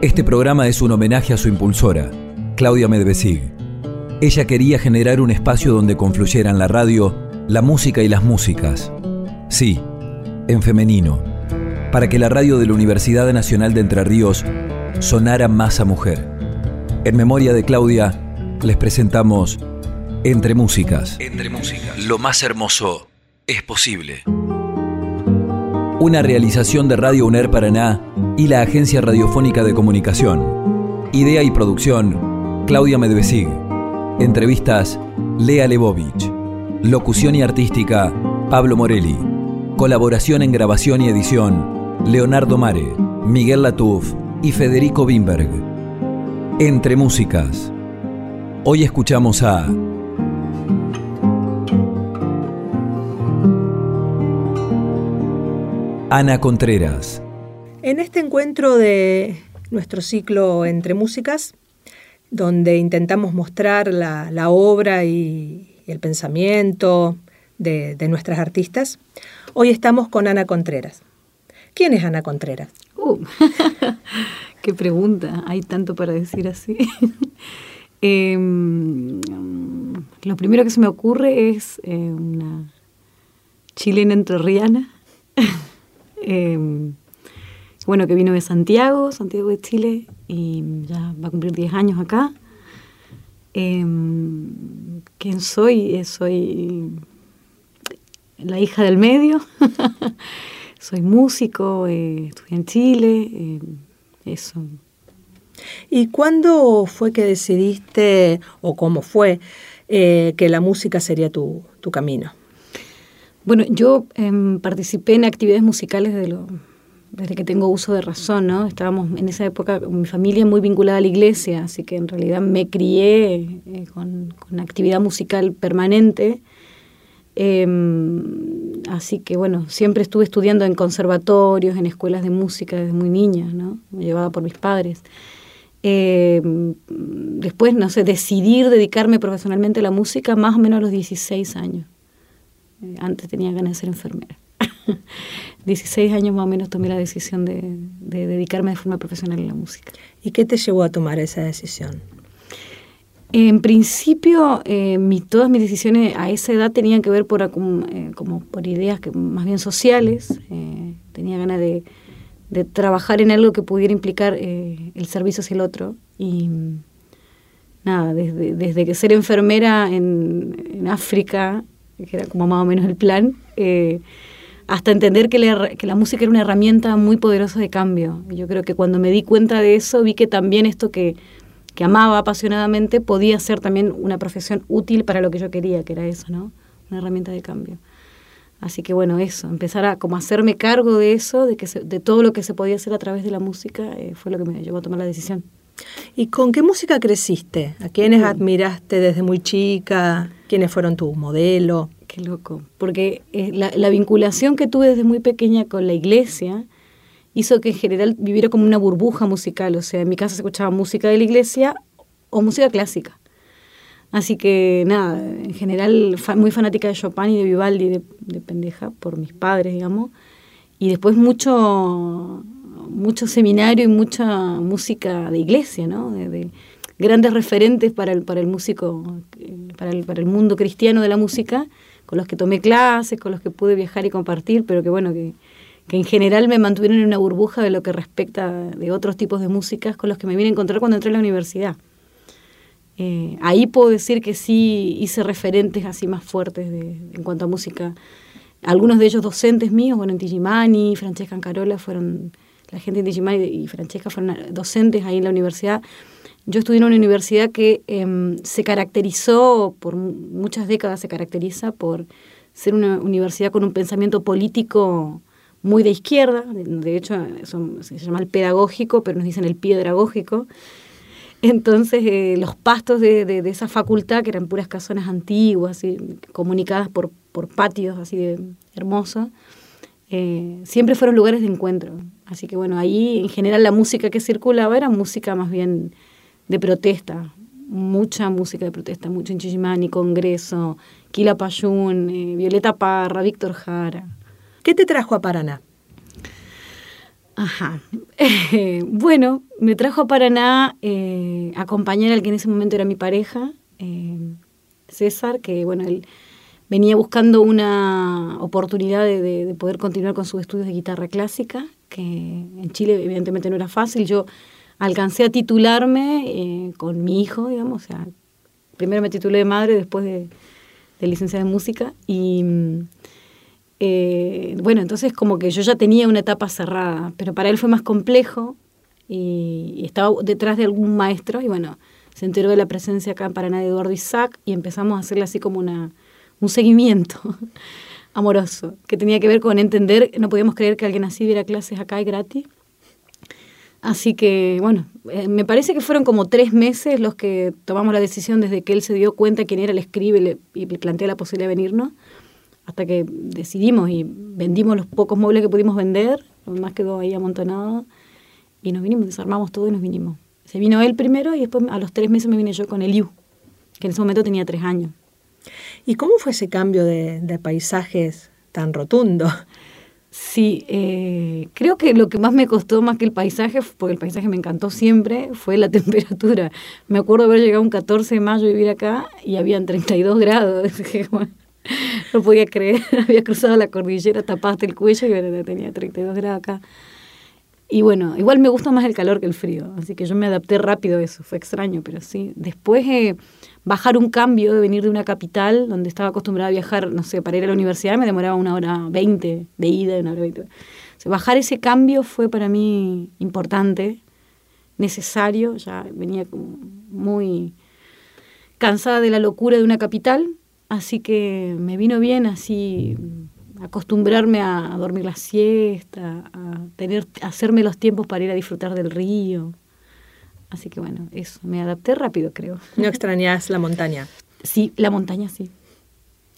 Este programa es un homenaje a su impulsora, Claudia Medvesig. Ella quería generar un espacio donde confluyeran la radio, la música y las músicas. Sí, en femenino, para que la radio de la Universidad Nacional de Entre Ríos sonara más a mujer. En memoria de Claudia, les presentamos Entre Músicas. Entre Músicas. Lo más hermoso es posible. Una realización de Radio UNER Paraná y la Agencia Radiofónica de Comunicación. Idea y producción, Claudia Medvesig. Entrevistas, Lea Lebovich. Locución y artística, Pablo Morelli. Colaboración en grabación y edición, Leonardo Mare, Miguel Latuf y Federico Wimberg. Entre Músicas. Hoy escuchamos a Ana Contreras. En este encuentro de nuestro ciclo Entre Músicas, donde intentamos mostrar la, obra y, el pensamiento de, nuestras artistas, hoy estamos con Ana Contreras. ¿Quién es Ana Contreras? Uh, qué pregunta, hay tanto para decir así. Em, lo primero que se me ocurre es eh, una chilena entrerriana. eh, bueno, que vino de Santiago, Santiago de Chile, y ya va a cumplir 10 años acá. Em, ¿Quién soy? Eh, soy la hija del medio. soy músico, eh, estudié en Chile, eh, eso. ¿Y cuándo fue que decidiste, o cómo fue, que la música sería tu, camino? Bueno, yo em, participé en actividades musicales de los desde que tengo uso de razón, ¿no? Estábamos en esa época, mi familia muy vinculada a la iglesia, así que en realidad me crié eh, con, actividad musical permanente. Em, así que bueno, siempre estuve estudiando en conservatorios, en escuelas de música desde muy niña, ¿no? Me llevaba por mis padres. Em, después, no sé, decidir dedicarme profesionalmente a la música más o menos a los 16 años. Eh, antes tenía ganas de ser enfermera. 16 años más o menos tomé la decisión de, dedicarme de forma profesional a la música. ¿Y qué te llevó a tomar esa decisión? En principio, eh, todas mis decisiones a esa edad tenían que ver por, eh, como por ideas que, más bien sociales. Eh, tenía ganas de, trabajar en algo que pudiera implicar el servicio hacia el otro. Y nada, desde, desde que ser enfermera en, en, África, que era como más o menos el plan, hasta entender que, la música era una herramienta muy poderosa de cambio. Yo creo que cuando me di cuenta de eso, vi que también esto que, amaba apasionadamente podía ser también una profesión útil para lo que yo quería, que era eso, ¿no? Una herramienta de cambio. Así que bueno, eso, empezar a como hacerme cargo de eso, de, que de todo lo que se podía hacer a través de la música, eh, fue lo que me llevó a tomar la decisión. ¿Y con qué música creciste? ¿A quiénes mm. admiraste desde muy chica? ¿Quiénes fueron tus modelos? Qué loco, porque eh, la, vinculación que tuve desde muy pequeña con la iglesia hizo que en general viviera como una burbuja musical, o sea, en mi casa se escuchaba música de la iglesia o música clásica. Así que nada, en general muy fanática de Chopin y de Vivaldi de, pendeja, por mis padres, digamos. Y después mucho, mucho seminario y mucha música de iglesia, ¿no? De, grandes referentes para el, para el músico, eh, para el, para el mundo cristiano de la música con los que tomé clases, con los que pude viajar y compartir, pero que bueno, que, en general me mantuvieron en una burbuja de lo que respecta de otros tipos de músicas con los que me vine a encontrar cuando entré a la universidad. Eh, ahí puedo decir que sí hice referentes así más fuertes en cuanto a música. Algunos de ellos docentes míos, bueno, en Tigimani, Francesca Ancarola fueron, la gente en Tigimani y Francesca fueron docentes ahí en la universidad yo estudié en una universidad que em, se caracterizó, por muchas décadas se caracteriza por ser una universidad con un pensamiento político muy de izquierda, de hecho se llama el pedagógico, pero nos dicen el piedragógico. Entonces eh, los pastos de, esa facultad, que eran puras casonas antiguas, comunicadas por, por patios así de hermosos, eh, siempre fueron lugares de encuentro. Así que bueno, ahí en general la música que circulaba era música más bien de protesta, mucha música de protesta, mucho en Congreso, Kila Payún, eh, Violeta Parra, Víctor Jara. ¿Qué te trajo a Paraná? Ajá. bueno, me trajo a Paraná eh, acompañar al que en ese momento era mi pareja, eh, César, que bueno, él venía buscando una oportunidad de, poder continuar con sus estudios de guitarra clásica, que en Chile evidentemente no era fácil. Yo alcancé a titularme eh, con mi hijo, digamos, o sea, primero me titulé de madre, después de, de licenciada en música, y eh, bueno, entonces como que yo ya tenía una etapa cerrada, pero para él fue más complejo y, estaba detrás de algún maestro y bueno, se enteró de la presencia acá en Paraná de Eduardo Isaac y empezamos a hacerle así como una, un seguimiento amoroso, que tenía que ver con entender, no podíamos creer que alguien así diera clases acá y gratis. Así que, bueno, eh, me parece que fueron como tres meses los que tomamos la decisión desde que él se dio cuenta quién era el escribe y plantea la posibilidad de venirnos hasta que decidimos y vendimos los pocos muebles que pudimos vender, lo demás quedó ahí amontonado, y nos vinimos, desarmamos todo y nos vinimos. Se vino él primero y después a los tres meses me vine yo con Eliu, que en ese momento tenía tres años. ¿Y cómo fue ese cambio de, paisajes tan rotundo? Sí, eh, creo que lo que más me costó más que el paisaje, porque el paisaje me encantó siempre, fue la temperatura. Me acuerdo haber llegado un 14 de mayo a vivir acá y habían 32 grados. no podía creer, había cruzado la cordillera, tapaste el cuello y tenía 32 grados acá. Y bueno, igual me gusta más el calor que el frío, así que yo me adapté rápido a eso, fue extraño, pero sí. Después eh, bajar un cambio de venir de una capital donde estaba acostumbrada a viajar, no sé, para ir a la universidad me demoraba una hora veinte de ida, una hora veinte. bajar ese cambio fue para mí importante, necesario, ya venía muy cansada de la locura de una capital Así que me vino bien así acostumbrarme a, dormir la siesta, a tener, hacerme los tiempos para ir a disfrutar del río. Así que bueno, eso, me adapté rápido, creo. ¿No extrañas la montaña? Sí, la montaña sí.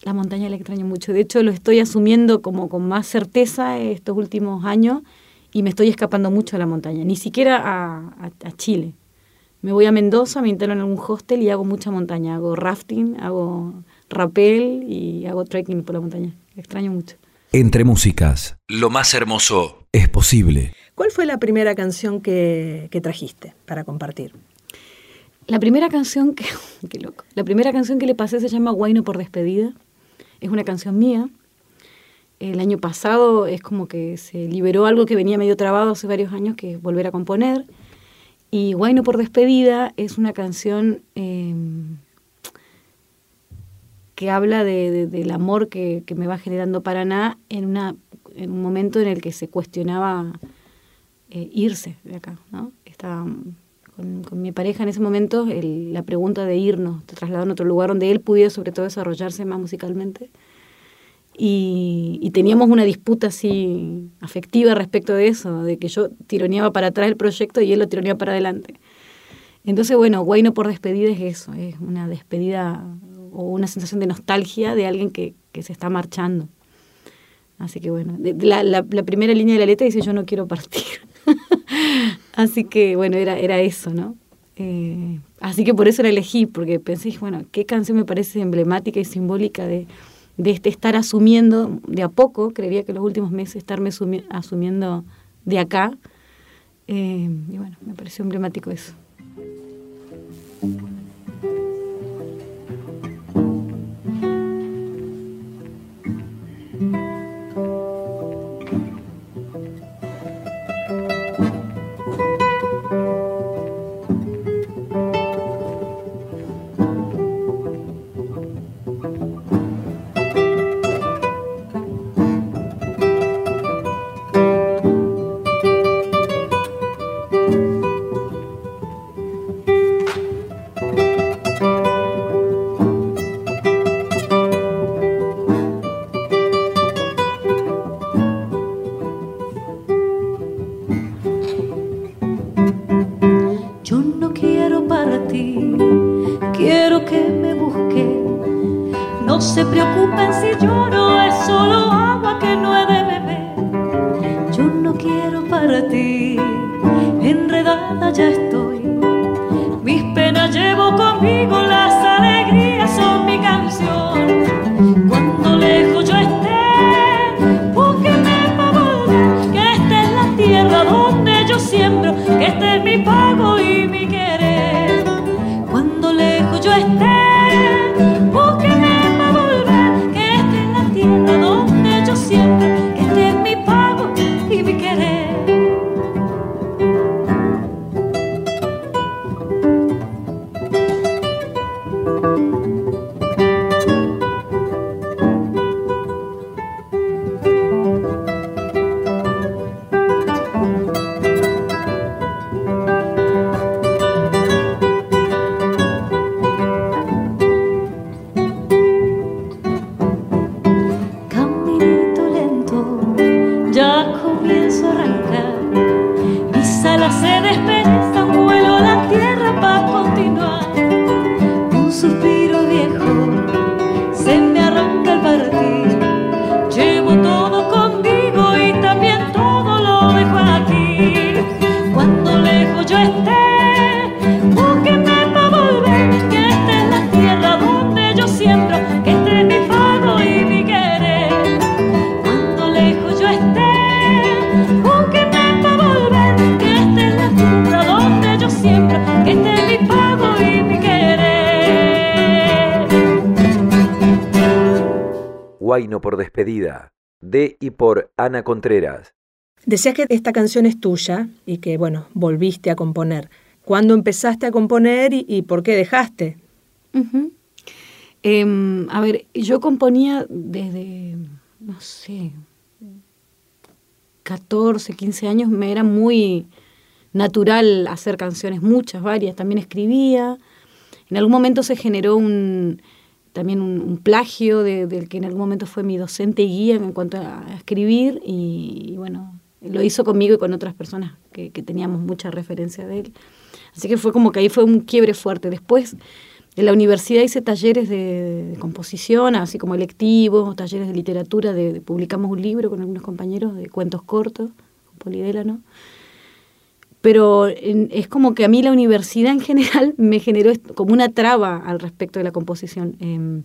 La montaña la extraño mucho. De hecho, lo estoy asumiendo como con más certeza estos últimos años y me estoy escapando mucho a la montaña, ni siquiera a, a Chile. Me voy a Mendoza, me instalo en algún hostel y hago mucha montaña. Hago rafting, hago rapel y hago trekking por la montaña. Extraño mucho. Entre músicas, lo más hermoso es posible. ¿Cuál fue la primera canción que, trajiste para compartir? La primera canción que, qué loco, la primera canción que le pasé se llama Guayno por despedida. Es una canción mía. El año pasado es como que se liberó algo que venía medio trabado hace varios años, que es volver a componer. Y Guayno por despedida es una canción em, que habla de, del amor que, me va generando Paraná en, en un momento en el que se cuestionaba eh, irse de acá. ¿no? Estaba con, mi pareja en ese momento la pregunta de irnos, de trasladar a otro lugar donde él pudiera sobre todo desarrollarse más musicalmente. Y, teníamos una disputa así afectiva respecto de eso, de que yo tironeaba para atrás el proyecto y él lo tironeaba para adelante. Entonces, bueno, Guayno por despedida es eso, es una despedida o una sensación de nostalgia de alguien que, se está marchando. Así que bueno, la, primera línea de la letra dice yo no quiero partir. Así que bueno, era, era eso, ¿no? Eh, así que por eso la elegí, porque pensé, bueno, qué canción me parece emblemática y simbólica de, de este estar asumiendo de a poco, creería que los últimos meses estarme asumiendo de acá. Eh, y bueno, me pareció emblemático eso. Que esta es Guayno por despedida, de y por Ana Contreras. Decías que esta canción es tuya y que, bueno, volviste a componer. ¿Cuándo empezaste a componer y, y por qué dejaste? Em, a ver, yo componía desde, no sé, 14, 15 años, me era muy natural hacer canciones, muchas, varias, también escribía. En algún momento se generó un, también un, un plagio de- del que en algún momento fue mi docente y guía en cuanto a, escribir y, y bueno, lo hizo conmigo y con otras personas que, que teníamos mucha referencia de él. Así que fue como que ahí fue un quiebre fuerte. Después en la universidad hice talleres de, de composición, así como electivos, talleres de literatura, de, de- publicamos un libro con algunos compañeros de cuentos cortos, con Polidélano. Pero es como que a mí la universidad en general me generó como una traba al respecto de la composición, em,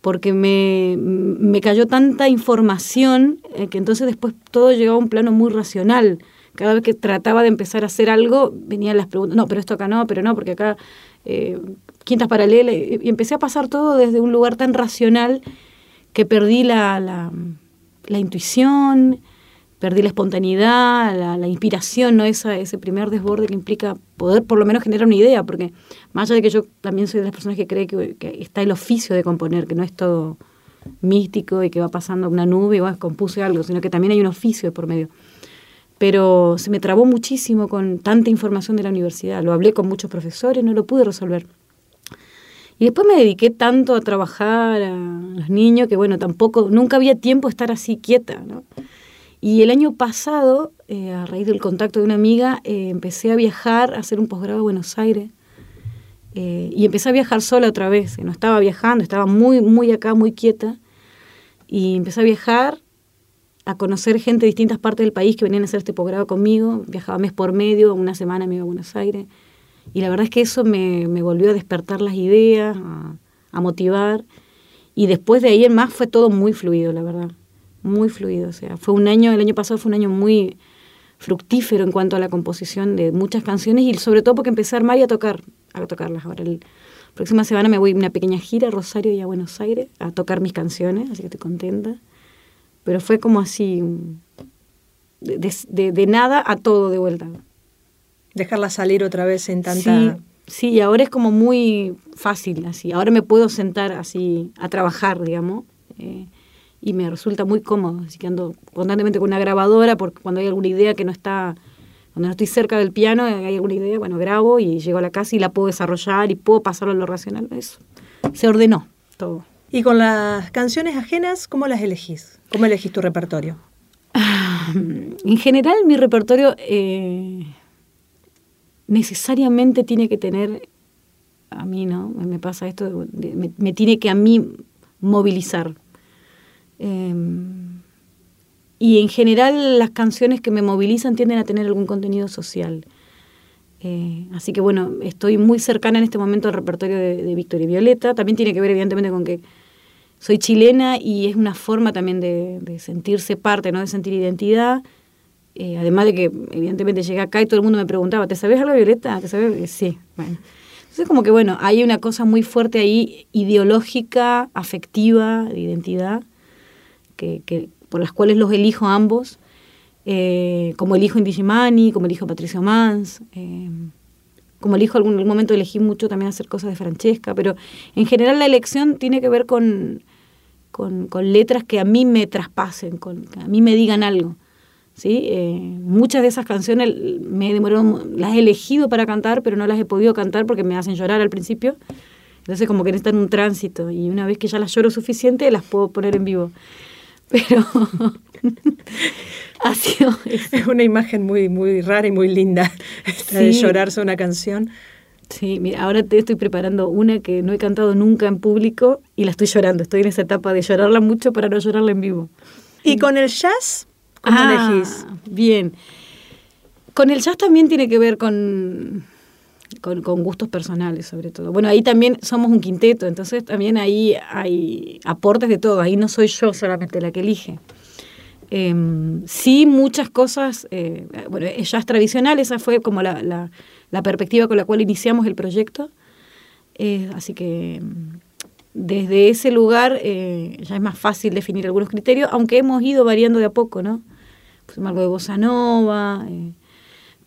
porque me, me cayó tanta información eh, que entonces después todo llegaba a un plano muy racional. Cada vez que trataba de empezar a hacer algo, venían las preguntas, no, pero esto acá no, pero no, porque acá eh, quintas paralelas, y y empecé a pasar todo desde un lugar tan racional que perdí la, la, la intuición, perdí la espontaneidad, la, inspiración, ¿no? Esa, ese primer desborde que implica poder por lo menos generar una idea, porque más allá de que yo también soy de las personas que cree que, que está el oficio de componer, que no es todo místico y que va pasando una nube y bueno, compuse algo, sino que también hay un oficio por medio. Pero se me trabó muchísimo con tanta información de la universidad. Lo hablé con muchos profesores, no lo pude resolver. Y después me dediqué tanto a trabajar a los niños que, bueno, tampoco, nunca había tiempo de estar así quieta, ¿no? Y el año pasado, eh, a raíz del contacto de una amiga, eh, empecé a viajar, a hacer un posgrado a Buenos Aires. eh, y empecé a viajar sola otra vez. No estaba viajando, estaba muy, muy acá, muy quieta. Y empecé a viajar, a conocer gente de distintas partes del país que venían a hacer este posgrado conmigo. Viajaba mes por medio, una semana me iba a Buenos Aires. Y la verdad es que eso me, volvió a despertar las ideas, a, a motivar. Y después de ahí en más fue todo muy fluido, la verdad. Muy fluido. O sea, fue un año, el año pasado fue un año muy fructífero en cuanto a la composición de muchas canciones y sobre todo porque empecé a armar y a tocar, a tocarlas. Ahora, el próxima semana me voy a una pequeña gira a Rosario y a Buenos Aires a tocar mis canciones, así que estoy contenta. Pero fue como así, de, de- de- de nada a todo de vuelta. Dejarla salir otra vez en tanta... Sí, sí, y ahora es como muy fácil, así. Ahora me puedo sentar así a trabajar, digamos, eh, y me resulta muy cómodo. Así que ando constantemente con una grabadora, porque cuando hay alguna idea que no está, cuando no estoy cerca del piano, hay alguna idea, bueno, grabo y llego a la casa y la puedo desarrollar y puedo pasarlo a lo racional. Eso se ordenó todo. Y con las canciones ajenas, ¿cómo las elegís? ¿Cómo elegís tu repertorio? En general, mi repertorio eh, necesariamente tiene que tener, a mí, ¿no? Me pasa esto, de- me, me tiene que a mí movilizar. Eh, y en general, las canciones que me movilizan tienden a tener algún contenido social. Eh, así que bueno, estoy muy cercana en este momento al repertorio de, de Víctor y Violeta. También tiene que ver evidentemente con que soy chilena y es una forma también de, de sentirse parte, ¿no? de sentir identidad. Eh, además de que evidentemente llegué acá y todo el mundo me preguntaba, ¿te sabes algo, Violeta? ¿Te sabes? Sí, bueno. Entonces como que bueno, hay una cosa muy fuerte ahí, ideológica, afectiva, de identidad, que, que por las cuales los elijo ambos, eh, como elijo Indy Gimani, como elijo Patricio Mans, eh, como elijo algún momento elegí mucho también hacer cosas de Francesca, pero en general la elección tiene que ver con, con, letras que a mí me traspasen, con, que a mí me digan algo. ¿sí? Eh, muchas de esas canciones me demoró, las he elegido para cantar, pero no las he podido cantar porque me hacen llorar al principio. Entonces como que necesitan un tránsito y una vez que ya las lloro suficiente las puedo poner en vivo. Pero ha sido... Es una imagen muy, muy rara y muy linda, de llorarse una canción. Sí, mira, ahora te estoy preparando una que no he cantado nunca en público y la estoy llorando. Estoy en esa etapa de llorarla mucho para no llorarla en vivo. ¿Y con el jazz? ¿Cómo ah, elegís? Bien. Con el jazz también tiene que ver con, con, con, gustos personales, sobre todo. Bueno, ahí también somos un quinteto, entonces también ahí hay aportes de todo. Ahí no soy yo solamente la que elige. Em, sí, muchas cosas, eh, bueno, jazz tradicional, esa fue como la, la, perspectiva con la cual iniciamos el proyecto. Eh, así que desde ese lugar eh, ya es más fácil definir algunos criterios, aunque hemos ido variando de a poco, ¿no? Pues algo de bossa nova,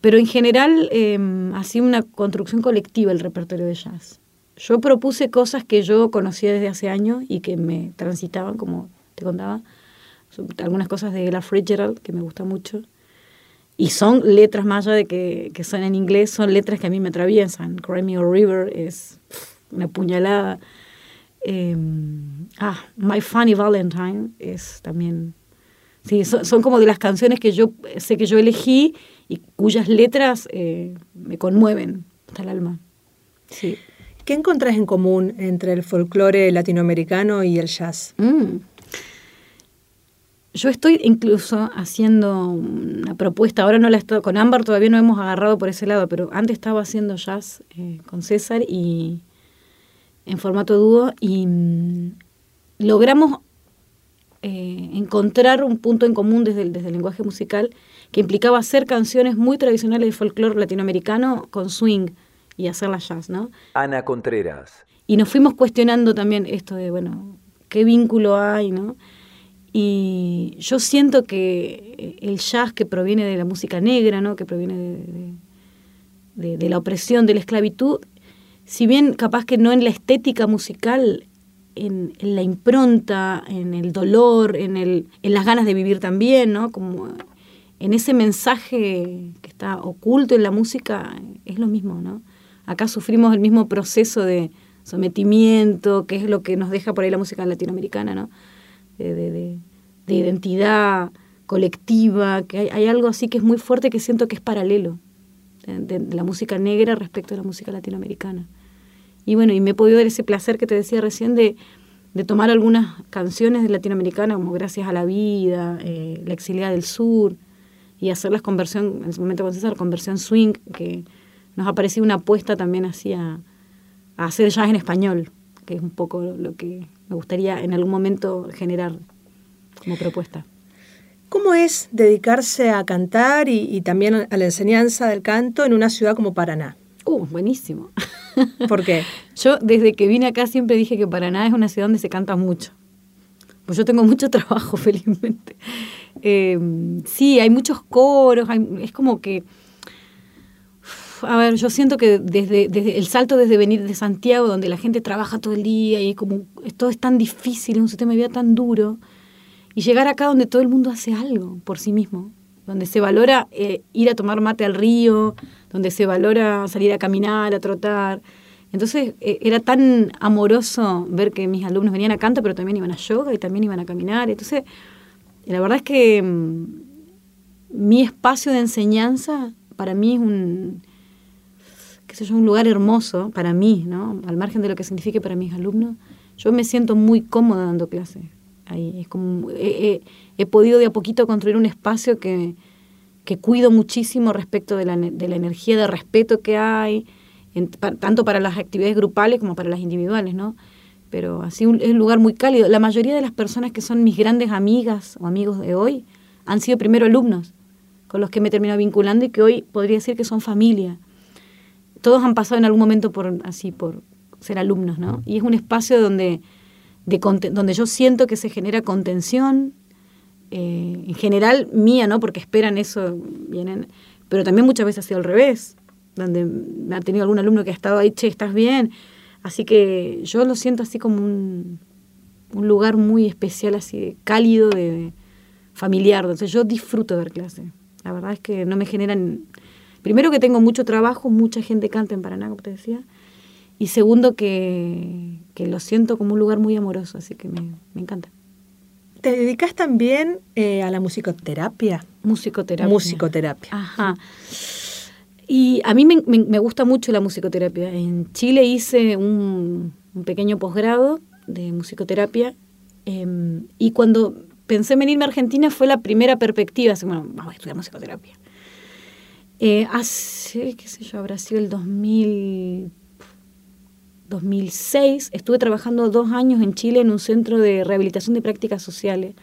pero en general em, ha sido una construcción colectiva el repertorio de jazz. Yo propuse cosas que yo conocía desde hace años y que me transitaban, como te contaba, algunas cosas de Ella Fitzgerald que me gusta mucho. Y son letras más allá de que, que son en inglés, son letras que a mí me atraviesan. Cry Me River es una puñalada. Em, ah, My Funny Valentine es también... Sí, son, como de las canciones que yo sé que yo elegí y cuyas letras eh, me conmueven hasta el alma. Sí. ¿Qué encontrás en común entre el folclore latinoamericano y el jazz? Mm. Yo estoy incluso haciendo una propuesta, ahora no la estoy, con Ámbar todavía no hemos agarrado por ese lado, pero antes estaba haciendo jazz eh, con César y en formato dúo y mm, logramos eh, encontrar un punto en común desde el, desde el lenguaje musical que implicaba hacer canciones muy tradicionales de folclore latinoamericano con swing y hacerlas jazz, ¿no? Ana Contreras. Y nos fuimos cuestionando también esto de, bueno, qué vínculo hay, ¿no? Y yo siento que el jazz que proviene de la música negra, ¿no? que proviene de, la opresión, de la esclavitud, si bien capaz que no en la estética musical, en, la impronta, en el dolor, en, el, en las ganas de vivir también, ¿no? como en ese mensaje que está oculto en la música, es lo mismo. ¿no? Acá sufrimos el mismo proceso de sometimiento, que es lo que nos deja por ahí la música latinoamericana, ¿no? de, identidad colectiva, que hay, algo así que es muy fuerte que siento que es paralelo de, la música negra respecto a la música latinoamericana. Y bueno, y me he podido dar ese placer que te decía recién de, tomar algunas canciones de latinoamericana como Gracias a la Vida, eh, La Exiliada del Sur, y hacerlas conversión, en ese momento con César, conversión swing, que nos ha parecido una apuesta también así a hacer jazz en español, que es un poco lo que me gustaría en algún momento generar como propuesta. ¿Cómo es dedicarse a cantar y, también a la enseñanza del canto en una ciudad como Paraná? Uh, buenísimo. ¿Por qué? Yo desde que vine acá siempre dije que Paraná es una ciudad donde se canta mucho. Pues yo tengo mucho trabajo, felizmente. Eh, sí, hay muchos coros, es como que a ver, yo siento que desde, desde, el salto desde venir de Santiago, donde la gente trabaja todo el día y como todo es tan difícil, es un sistema de vida tan duro, y llegar acá donde todo el mundo hace algo por sí mismo, donde se valora eh, ir a tomar mate al río, donde se valora salir a caminar, a trotar. Entonces eh, era tan amoroso ver que mis alumnos venían a canto, pero también iban a yoga y también iban a caminar. Entonces, la verdad es que mm, mi espacio de enseñanza para mí es un, qué sé un lugar hermoso para mí, ¿no? Al margen de lo que signifique para mis alumnos, yo me siento muy cómoda dando clases. Ahí es como he, podido de a poquito construir un espacio que, que cuido muchísimo respecto de la, de la, energía de respeto que hay, tanto para las actividades grupales como para las individuales, ¿no? Pero así es un lugar muy cálido. La mayoría de las personas que son mis grandes amigas o amigos de hoy han sido primero alumnos con los que me he terminado vinculando y que hoy podría decir que son familia. Todos han pasado en algún momento por así por ser alumnos, ¿no? Y es un espacio donde, de, donde yo siento que se genera contención, eh, en general mía, ¿no? Porque esperan eso, vienen, pero también muchas veces ha sido al revés, donde ha tenido algún alumno que ha estado ahí, che, estás bien. Así que yo lo siento así como un, un lugar muy especial, así cálido, de, familiar. Entonces yo disfruto de ver clase. La verdad es que no me generan... Primero que tengo mucho trabajo, mucha gente canta en Paraná, como te decía. Y segundo que, que lo siento como un lugar muy amoroso, así que me, me encanta. ¿Te dedicas también eh, a la musicoterapia? Musicoterapia. Musicoterapia. Ajá. Y a mí me, me, gusta mucho la musicoterapia. En Chile hice un, un pequeño posgrado de musicoterapia em, y cuando pensé en venirme a Argentina fue la primera perspectiva. Bueno, vamos a estudiar musicoterapia. Eh, hace, qué sé yo, habrá sido el 2000 2006 estuve trabajando dos años en Chile en un centro de rehabilitación de prácticas sociales,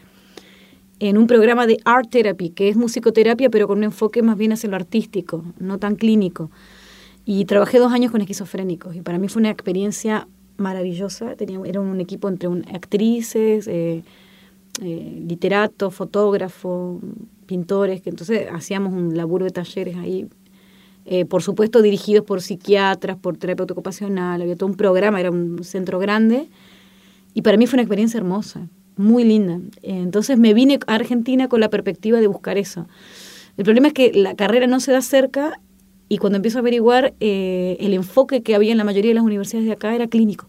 en un programa de Art Therapy, que es musicoterapia, pero con un enfoque más bien hacia lo artístico, no tan clínico. Y trabajé dos años con esquizofrénicos y para mí fue una experiencia maravillosa. Tenía, era un equipo entre actrices, eh, eh, literatos, fotógrafos, pintores, que entonces hacíamos un laburo de talleres ahí eh, por supuesto dirigidos por psiquiatras, por terapeuta ocupacional, había todo un programa, era un centro grande, y para mí fue una experiencia hermosa, muy linda. entonces me vine a Argentina con la perspectiva de buscar eso. El problema es que la carrera no se da cerca y cuando empiezo a averiguar, eh, el enfoque que había en la mayoría de las universidades de acá era clínico.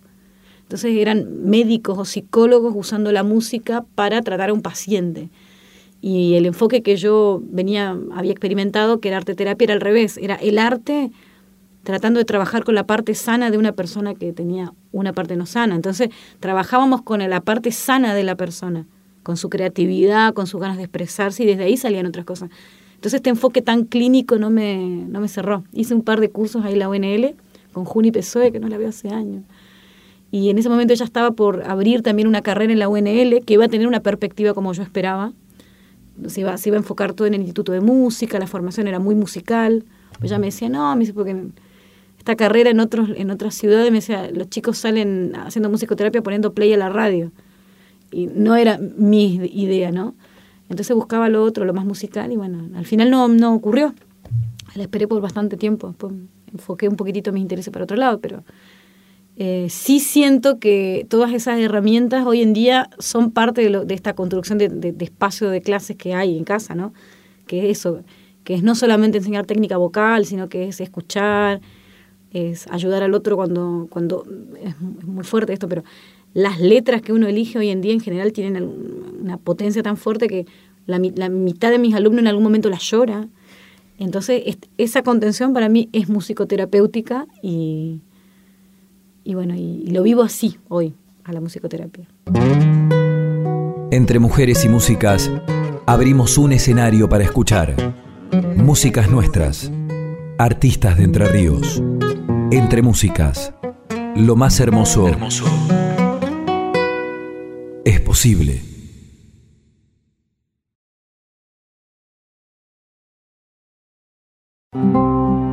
Entonces eran médicos o psicólogos usando la música para tratar a un paciente. Y el enfoque que yo venía, había experimentado, que era arte terapia, era al revés. Era el arte tratando de trabajar con la parte sana de una persona que tenía una parte no sana. Entonces, trabajábamos con la parte sana de la persona, con su creatividad, con sus ganas de expresarse, y desde ahí salían otras cosas. Entonces, este enfoque tan clínico no me, no me cerró. Hice un par de cursos ahí en la UNL con Juni Pessoe, que no la veo hace años. Y en ese momento ella estaba por abrir también una carrera en la UNL que iba a tener una perspectiva como yo esperaba se iba, se iba a enfocar todo en el Instituto de Música, la formación era muy musical. Pues ella me decía, no, me dice, porque esta carrera en, otros, en otras ciudades, me decía, los chicos salen haciendo musicoterapia poniendo play a la radio. Y no era mi idea, ¿no? Entonces buscaba lo otro, lo más musical, y bueno, al final no, no ocurrió. La esperé por bastante tiempo, después enfoqué un poquitito mis intereses para otro lado, pero eh, sí siento que todas esas herramientas hoy en día son parte de, esta construcción de, espacio de clases que hay en casa, ¿no? Que es eso, que es no solamente enseñar técnica vocal, sino que es escuchar, es ayudar al otro cuando, cuando es, muy fuerte esto, pero las letras que uno elige hoy en día en general tienen una potencia tan fuerte que la mitad de mis alumnos en algún momento las llora. Entonces, esa contención para mí es musicoterapéutica y, y bueno, y, lo vivo así hoy, a la musicoterapia. Entre mujeres y músicas, abrimos un escenario para escuchar. Músicas nuestras, artistas de Entre Ríos. Entre músicas, lo más hermoso, hermoso. es posible.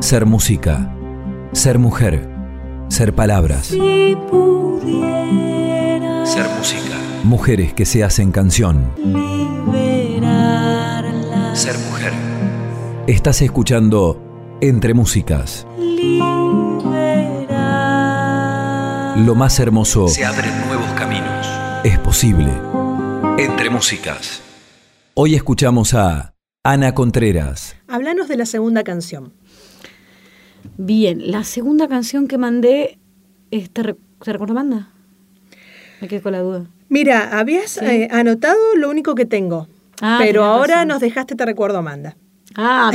Ser música, ser mujer ser palabras. Ser música. Mujeres que se hacen canción. Ser mujer. Estás escuchando Entre Músicas. Lo más hermoso. Se abren nuevos caminos. Es posible. Entre Músicas. Hoy escuchamos a Ana Contreras. Háblanos de la segunda canción. Bien, la segunda canción que mandé, ¿te, recuerdo, Manda? Me quedé con la duda. Mira, habías eh, anotado lo único que tengo, ah, pero ahora nos dejaste Te recuerdo Amanda. Ah,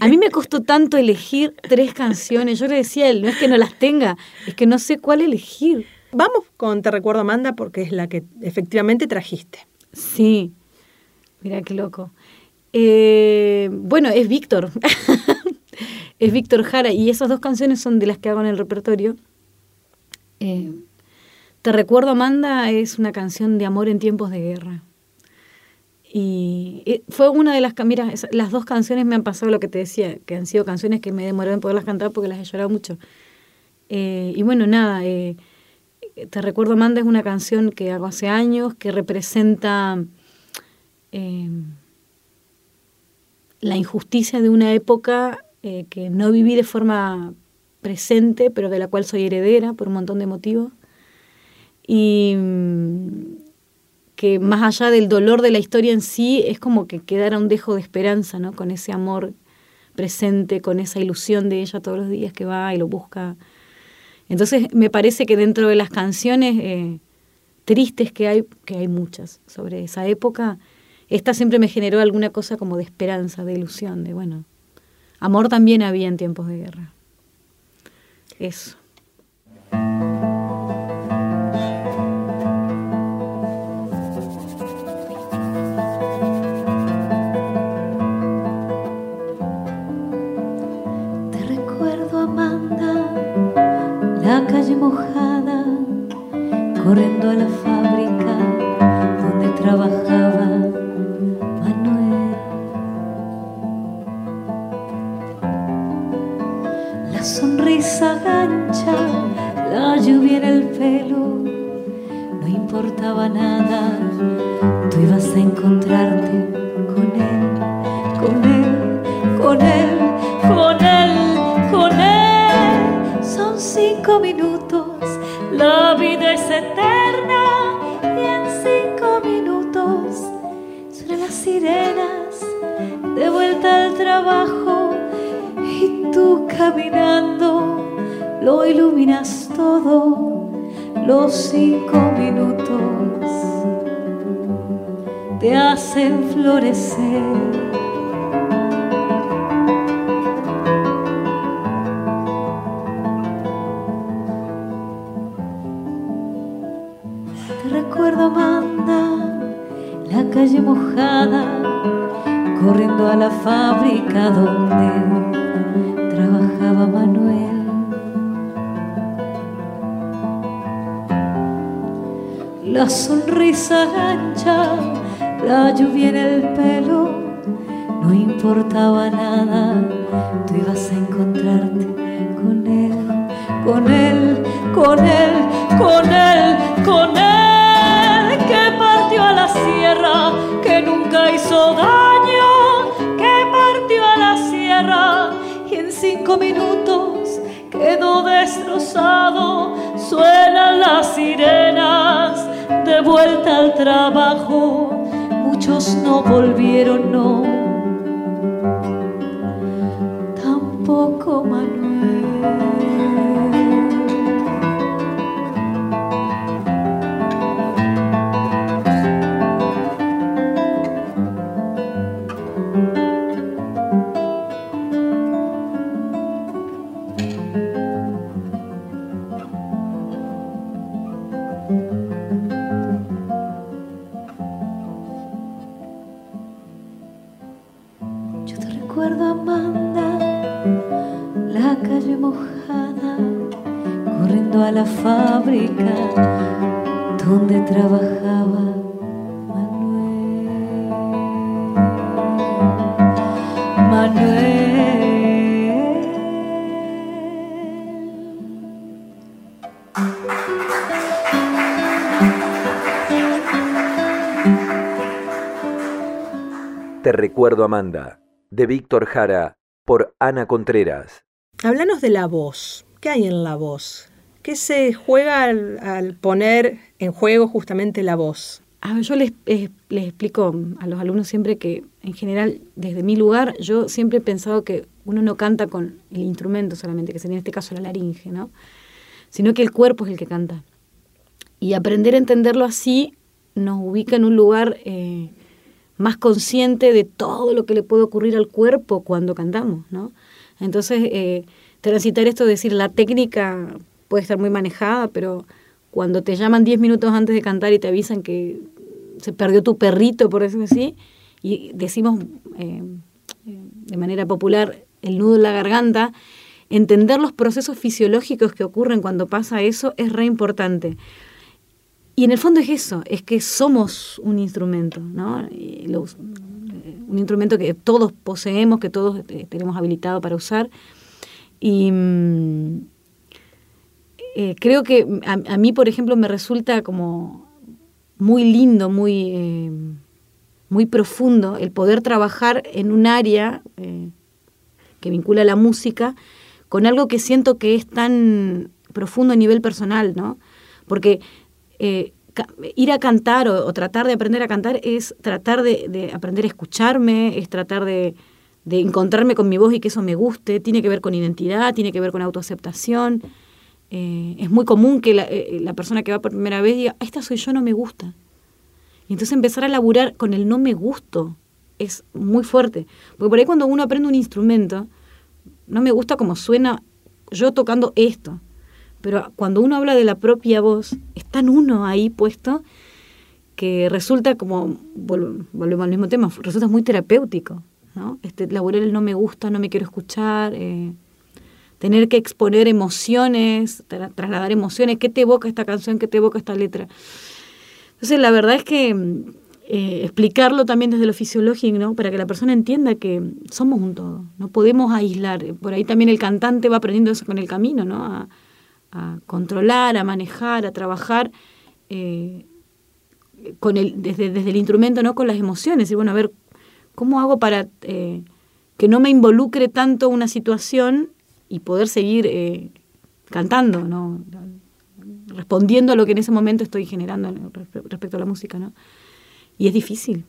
a mí me costó tanto elegir tres canciones. Yo le decía a él, no es que no las tenga, es que no sé cuál elegir. Vamos con Te recuerdo Amanda porque es la que efectivamente trajiste. Sí, mira qué loco. Eh, bueno, es Víctor. es Víctor Jara y esas dos canciones son de las que hago en el repertorio. Eh, Te recuerdo, Amanda, es una canción de amor en tiempos de guerra. Y eh, fue una de las... Mira, las dos canciones me han pasado lo que te decía, que han sido canciones que me demorado en poderlas cantar porque las he llorado mucho. Eh, y bueno, nada, Te recuerdo, Amanda, es una canción que hago hace años, que representa la injusticia de una época que no viví de forma presente, pero de la cual soy heredera por un montón de motivos. Y que más allá del dolor de la historia en sí, es como que quedara un dejo de esperanza, ¿no? Con ese amor presente, con esa ilusión de ella todos los días que va y lo busca. Entonces me parece que dentro de las canciones eh, tristes que hay, que hay muchas sobre esa época, esta siempre me generó alguna cosa como de esperanza, de ilusión, de bueno, amor también había en tiempos de guerra. Eso. calle mojada, corriendo a la fábrica donde trabajaba sonrisa gancha, la lluvia en el pelo, no importaba nada, tú ibas a encontrarte con él, con él, con él, con él cinco minutos, la vida es eterna y en cinco minutos suenan las sirenas de vuelta al trabajo y tú caminando lo iluminas todo, los cinco minutos te hacen florecer. Calle mojada, corriendo a la fábrica donde La sonrisa gancha, la lluvia en el pelo, no importaba nada, tú ibas a encontrarte con él, con él, con él, volvieron, no, tampoco Manuel. Amanda, de Víctor Jara, por Ana Contreras. Háblanos de la voz. ¿Qué hay en la voz? ¿Qué se juega al, poner en juego justamente la voz? yo les, eh, les, explico a los alumnos siempre que, en general, desde mi lugar, yo siempre he pensado que uno no canta con el instrumento solamente, que sería en este caso la laringe, ¿no? Sino que el cuerpo es el que canta. Y aprender a entenderlo así nos ubica en un lugar eh, más consciente de todo lo que le puede ocurrir al cuerpo cuando cantamos, ¿no? Entonces, eh, transitar esto, decir, la técnica puede estar muy manejada, pero cuando te llaman 10 minutos antes de cantar y te avisan que se perdió tu perrito, por decirlo así, y decimos eh, de manera popular el nudo en la garganta, entender los procesos fisiológicos que ocurren cuando pasa eso es re importante. Y en el fondo es eso, es que somos un instrumento, ¿no? un instrumento que todos poseemos, que todos eh, tenemos habilitado para usar. Y mm, eh, creo que a, mí, por ejemplo, me resulta como muy lindo, muy, eh, muy profundo el poder trabajar en un área que vincula la música con algo que siento que es tan profundo a nivel personal, ¿no? Porque ir a cantar o, tratar de aprender a cantar es tratar de, aprender a escucharme, es tratar de, encontrarme con mi voz y que eso me guste, tiene que ver con identidad, tiene que ver con autoaceptación. Eh, es muy común que eh, la, persona que va por primera vez diga, esta soy yo, no me gusta. Y entonces empezar a laburar con el no me gusto es muy fuerte. Porque por ahí cuando uno aprende un instrumento, no me gusta como suena yo tocando esto. Pero cuando uno habla de la propia voz, es tan uno ahí puesto que resulta como, volvemos al mismo tema, resulta muy terapéutico. ¿no? Este, laborar el no me gusta, no me quiero escuchar, eh, tener que exponer emociones, trasladar emociones, ¿qué te evoca esta canción, qué te evoca esta letra? Entonces, la verdad es que eh, explicarlo también desde lo fisiológico, ¿no? para que la persona entienda que somos un todo, no podemos aislar. Por ahí también el cantante va aprendiendo eso con el camino, ¿no? Controlar, a manejar, a trabajar eh, con el, desde, el instrumento, no con las emociones. Y bueno, a ver, ¿cómo hago para eh, que no me involucre tanto una situación y poder seguir eh, cantando, ¿no? respondiendo a lo que en ese momento estoy generando respecto a la música, ¿no? Y es difícil,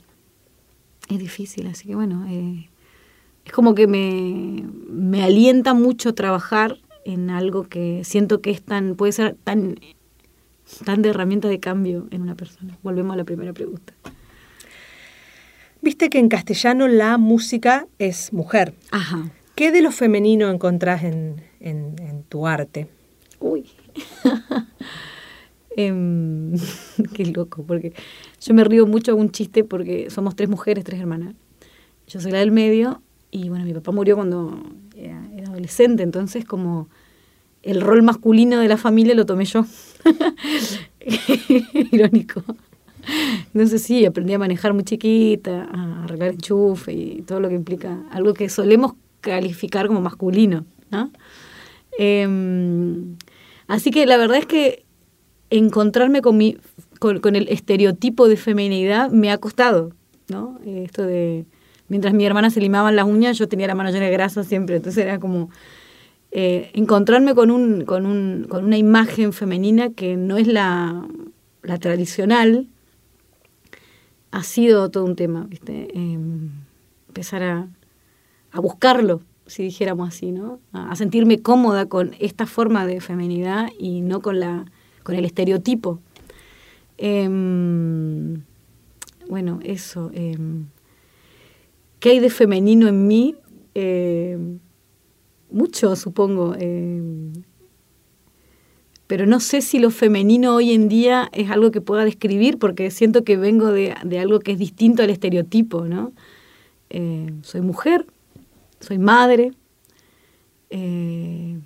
es difícil, así que bueno, es como que me, me alienta mucho trabajar en algo que siento que es tan, puede ser tan, tan de herramienta de cambio en una persona. Volvemos a la primera pregunta. Viste que en castellano la música es mujer. Ajá. ¿Qué de lo femenino encontrás en, tu arte? Uy. Em, qué loco, porque yo me río mucho a un chiste porque somos tres mujeres, tres hermanas. Yo soy la del medio y bueno, mi papá murió cuando era, entonces como el rol masculino de la familia lo tomé yo. Irónico. Entonces sí, aprendí a manejar muy chiquita, a arreglar enchufe y todo lo que implica algo que solemos calificar como masculino, ¿no? Em, así que la verdad es que encontrarme con, mi, con, el estereotipo de feminidad me ha costado, ¿no? Esto de, mientras mi hermana se limaban las uñas, yo tenía la mano llena de grasa siempre, entonces era como eh, encontrarme con, un, con, un, con, una imagen femenina que no es la, la tradicional, ha sido todo un tema, ¿viste? Em, empezar a, a, buscarlo, si dijéramos así, ¿no? A, sentirme cómoda con esta forma de feminidad y no con, la, con el estereotipo. Em, bueno, eso. ¿Qué hay de femenino en mí? mucho, supongo. Eh, pero no sé si lo femenino hoy en día es algo que pueda describir, porque siento que vengo de, algo que es distinto al estereotipo, ¿no? Eh, soy mujer, soy madre, eh,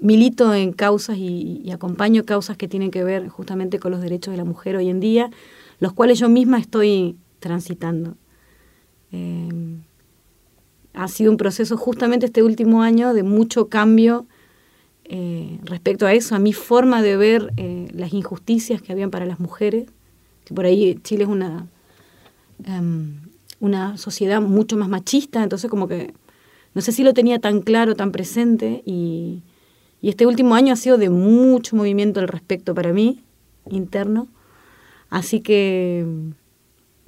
milito en causas y, acompaño causas que tienen que ver justamente con los derechos de la mujer hoy en día, los cuales yo misma estoy transitando ha sido un proceso justamente este último año de mucho cambio eh, respecto a eso, a mi forma de ver eh, las injusticias que habían para las mujeres. Que por ahí Chile es una, em, una sociedad mucho más machista, entonces como que no sé si lo tenía tan claro, tan presente, y, este último año ha sido de mucho movimiento al respecto para mí, interno. Así que,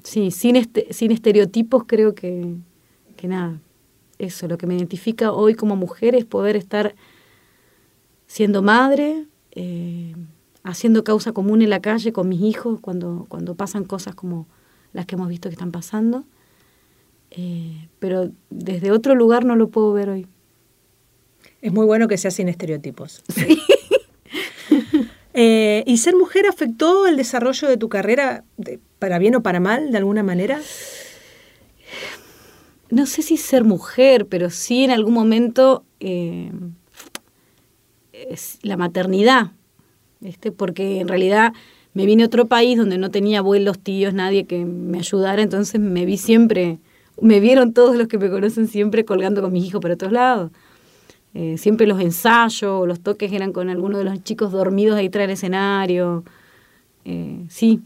sí, sin, este, sin estereotipos creo que, que nada, eso, lo que me identifica hoy como mujer es poder estar siendo madre, eh, haciendo causa común en la calle con mis hijos cuando, cuando pasan cosas como las que hemos visto que están pasando. Eh, pero desde otro lugar no lo puedo ver hoy. Es muy bueno que sea sin estereotipos. Eh, ¿Y ser mujer afectó el desarrollo de tu carrera para bien o para mal de alguna manera? no sé si ser mujer, pero sí en algún momento eh, la maternidad, porque en realidad me vine a otro país donde no tenía abuelos, tíos, nadie que me ayudara, entonces me vi siempre, me vieron todos los que me conocen siempre colgando con mis hijos para otros lados. Eh, siempre los ensayos, los toques eran con alguno de los chicos dormidos ahí tras el escenario. Eh, sí,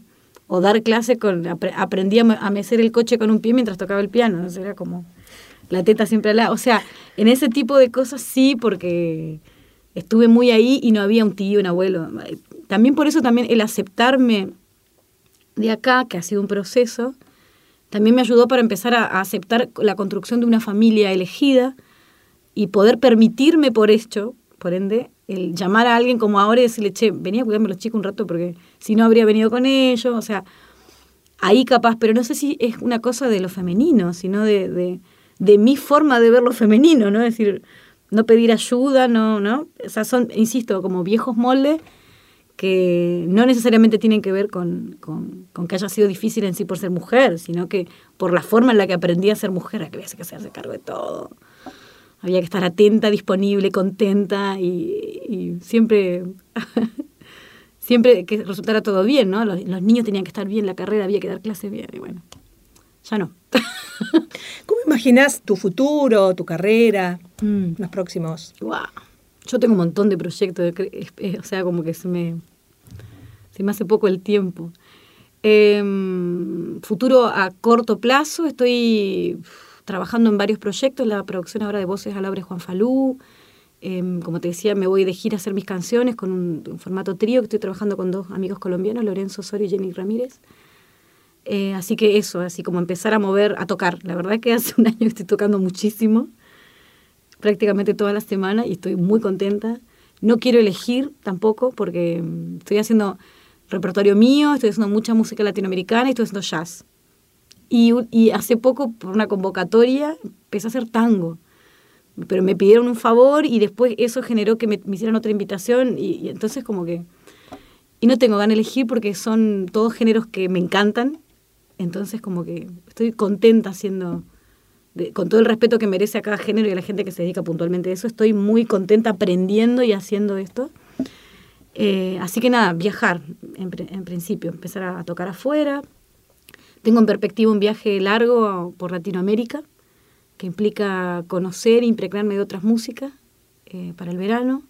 o dar clase con, aprendí a mecer el coche con un pie mientras tocaba el piano, era como la teta siempre al lado. O sea, en ese tipo de cosas sí, porque estuve muy ahí y no había un tío, un abuelo. También por eso también el aceptarme de acá, que ha sido un proceso, también me ayudó para empezar a, aceptar la construcción de una familia elegida y poder permitirme por esto, por ende, el llamar a alguien como ahora y decirle, che, venía a cuidarme los chicos un rato porque si no habría venido con ellos, o sea, ahí capaz, pero no sé si es una cosa de lo femenino, sino de, de mi forma de ver lo femenino, ¿no? Es decir, no pedir ayuda, no, ¿no? O sea, son, insisto, como viejos moldes que no necesariamente tienen que ver con, que haya sido difícil en sí por ser mujer, sino que por la forma en la que aprendí a ser mujer, a que había que hacerse cargo de todo. Había que estar atenta, disponible, contenta y, siempre, siempre que resultara todo bien, ¿no? Los, los niños tenían que estar bien, la carrera había que dar clases bien y bueno, ya no. ¿Cómo imaginas tu futuro, tu carrera, mm. los próximos? Yo tengo un montón de proyectos, o sea, como que se me, se me hace poco el tiempo. Em, futuro a corto plazo, estoy trabajando en varios proyectos, la producción ahora de Voces Alabres Juan Falú. Em, como te decía, me voy de gira a hacer mis canciones con un, formato trío que estoy trabajando con dos amigos colombianos, Lorenzo Osorio y Jenny Ramírez. Eh, así que eso, así como empezar a mover, a tocar. La verdad que hace un año estoy tocando muchísimo, prácticamente toda la semana y estoy muy contenta. No quiero elegir tampoco porque mm, estoy haciendo repertorio mío, estoy haciendo mucha música latinoamericana y estoy haciendo jazz. Y, hace poco, por una convocatoria, empecé a hacer tango. Pero me pidieron un favor y después eso generó que me, hicieran otra invitación y, y entonces como que... Y no tengo ganas de elegir porque son todos géneros que me encantan entonces como que estoy contenta haciendo, con todo el respeto que merece a cada género y a la gente que se dedica puntualmente a eso, estoy muy contenta aprendiendo y haciendo esto. Eh, así que nada, viajar en, principio, empezar a, tocar afuera. Tengo en perspectiva un viaje largo por Latinoamérica que implica conocer e impregnarme de otras músicas eh, para el verano.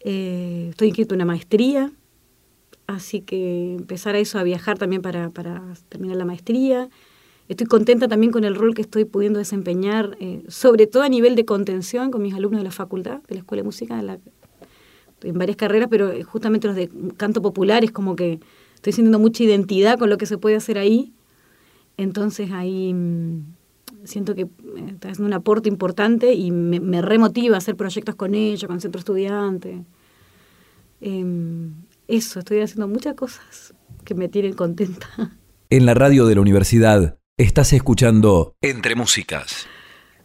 Eh, estoy inscrito en una maestría Así que empezar a eso, a viajar también para, terminar la maestría. Estoy contenta también con el rol que estoy pudiendo desempeñar, eh, sobre todo a nivel de contención con mis alumnos de la facultad, de la Escuela de Música, en varias carreras, pero justamente los de canto popular es como que estoy sintiendo mucha identidad con lo que se puede hacer ahí. Entonces ahí mm, siento que eh, está haciendo un aporte importante y me, me remotiva a hacer proyectos con ellos, con centro estudiante. Em, eso, estoy haciendo muchas cosas que me tienen contenta. En la radio de la universidad estás escuchando Entre Músicas.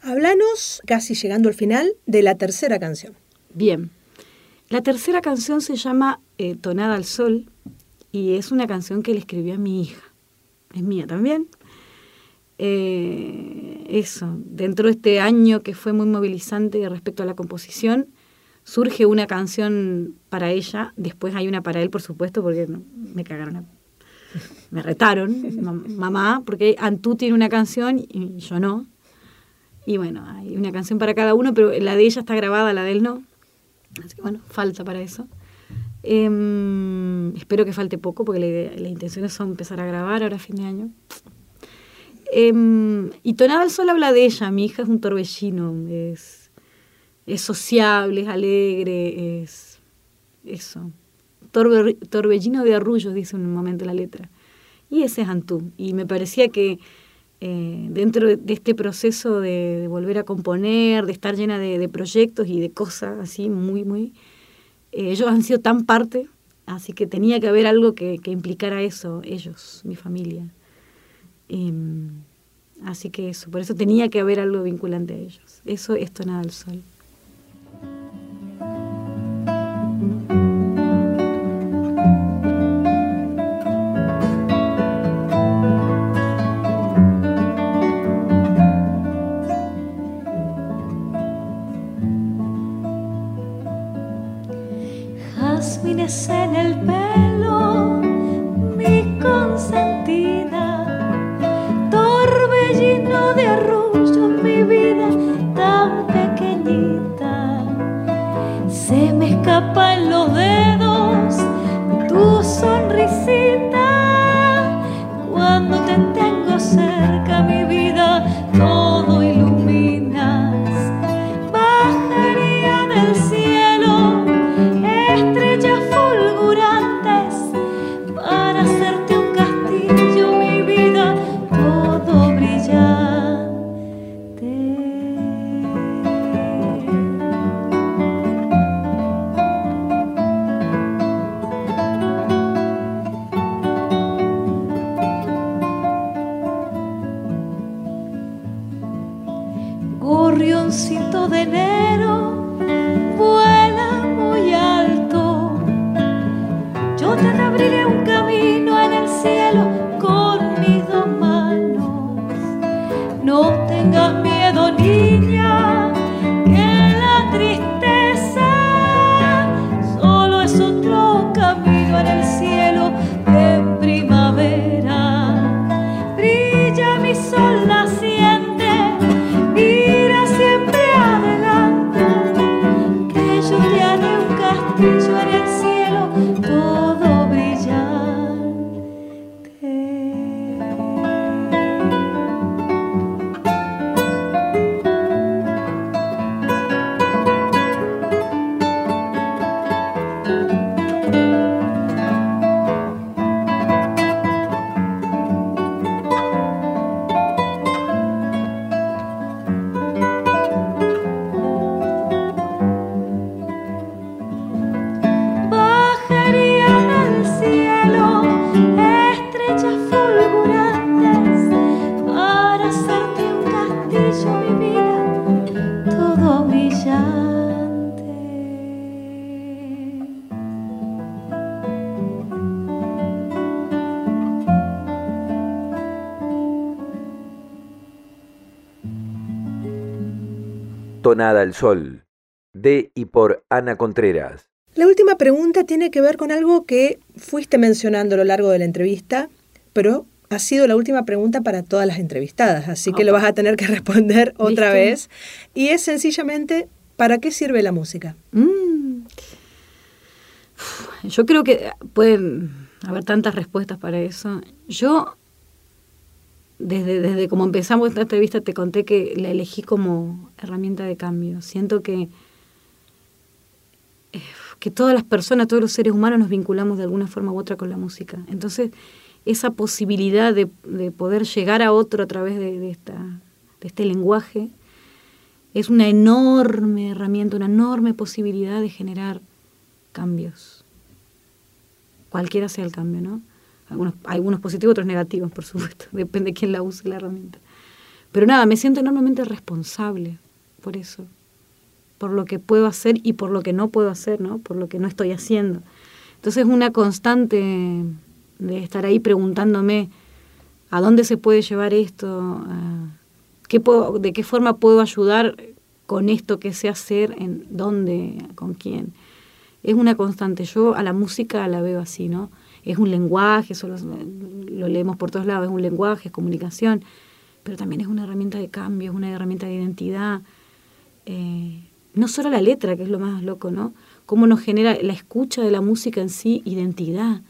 Hablanos, casi llegando al final, de la tercera canción. Bien. La tercera canción se llama eh, Tonada al Sol y es una canción que le escribí a mi hija. Es mía también. Eh, eso, dentro de este año que fue muy movilizante respecto a la composición, surge una canción para ella, después hay una para él, por supuesto, porque me cagaron, me retaron, mamá, porque Antú tiene una canción y yo no. Y bueno, hay una canción para cada uno, pero la de ella está grabada, la de él no. Así que bueno, falta para eso. Em, espero que falte poco, porque las intenciones son empezar a grabar ahora a fin de año. Em, y Tonada al Sol habla de ella, mi hija es un torbellino, es es sociable, es alegre, es eso. torbellino de arrullos, dice en un momento la letra. Y ese es Antú. Y me parecía que eh, dentro de este proceso de, volver a componer, de estar llena de, proyectos y de cosas así, muy, muy, eh, ellos han sido tan parte, así que tenía que haber algo que, implicara eso, ellos, mi familia. Em, así que eso, por eso tenía que haber algo vinculante a ellos. Eso es Tonada al Sol. en el pelo, mi consentida, torbellino de arrullo, mi vida tan pequeñita. Se me escapa en los dedos tu sonrisita, cuando te tengo cerca, mi vida todo Tonada al Sol, de y por Ana Contreras. La última pregunta tiene que ver con algo que fuiste mencionando a lo largo de la entrevista, pero ha sido la última pregunta para todas las entrevistadas, así que lo vas a tener que responder otra ¿Viste? vez. Y es sencillamente, ¿para qué sirve la música? Mm. Yo creo que pueden haber tantas respuestas para eso. Yo, desde, desde como empezamos esta entrevista, te conté que la elegí como herramienta de cambio. Siento que, eh, que todas las personas, todos los seres humanos nos vinculamos de alguna forma u otra con la música. Entonces, esa posibilidad de, de poder llegar a otro a través de esta, de este lenguaje es una enorme herramienta, una enorme posibilidad de generar cambios. Cualquiera sea el cambio, ¿no? Algunos, positivos, otros negativos, por supuesto. Depende de quién la use la herramienta. Pero nada, me siento enormemente responsable por eso. Por lo que puedo hacer y por lo que no puedo hacer, ¿no? Por lo que no estoy haciendo. Entonces, una constante de estar ahí preguntándome a dónde se puede llevar esto, a ¿Qué puedo, ¿De qué forma puedo ayudar con esto que sé hacer? ¿En dónde? ¿Con quién? Es una constante. Yo a la música la veo así, ¿no? Es un lenguaje, eso lo, lo leemos por todos lados, es un lenguaje, es comunicación, pero también es una herramienta de cambio, es una herramienta de identidad. Eh, no solo la letra, que es lo más loco, ¿no? Cómo nos genera la escucha de la música en sí identidad.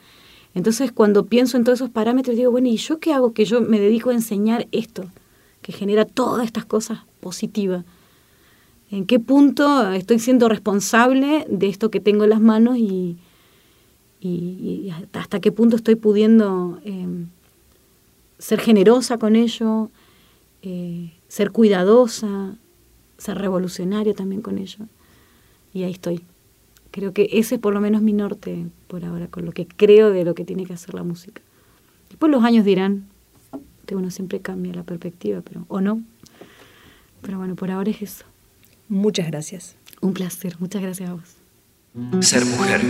Entonces, cuando pienso en todos esos parámetros, digo, bueno, ¿y yo qué hago? Que yo me dedico a enseñar esto que genera todas estas cosas positivas. ¿En qué punto estoy siendo responsable de esto que tengo en las manos y, hasta qué punto estoy pudiendo eh, ser generosa con ello, eh, ser cuidadosa, ser revolucionaria también con ello? Y ahí estoy. Creo que ese es por lo menos mi norte por ahora, con lo que creo de lo que tiene que hacer la música. Después los años dirán, que uno siempre cambia la perspectiva, pero o no. Pero bueno, por ahora es eso. Muchas gracias. Un placer, muchas gracias a vos. Ser mujer.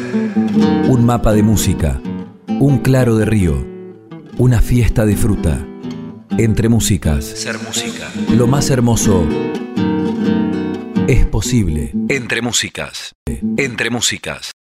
Un mapa de música. Un claro de río. Una fiesta de fruta. Entre músicas. Ser música. Lo más hermoso es posible. Entre músicas. Entre músicas.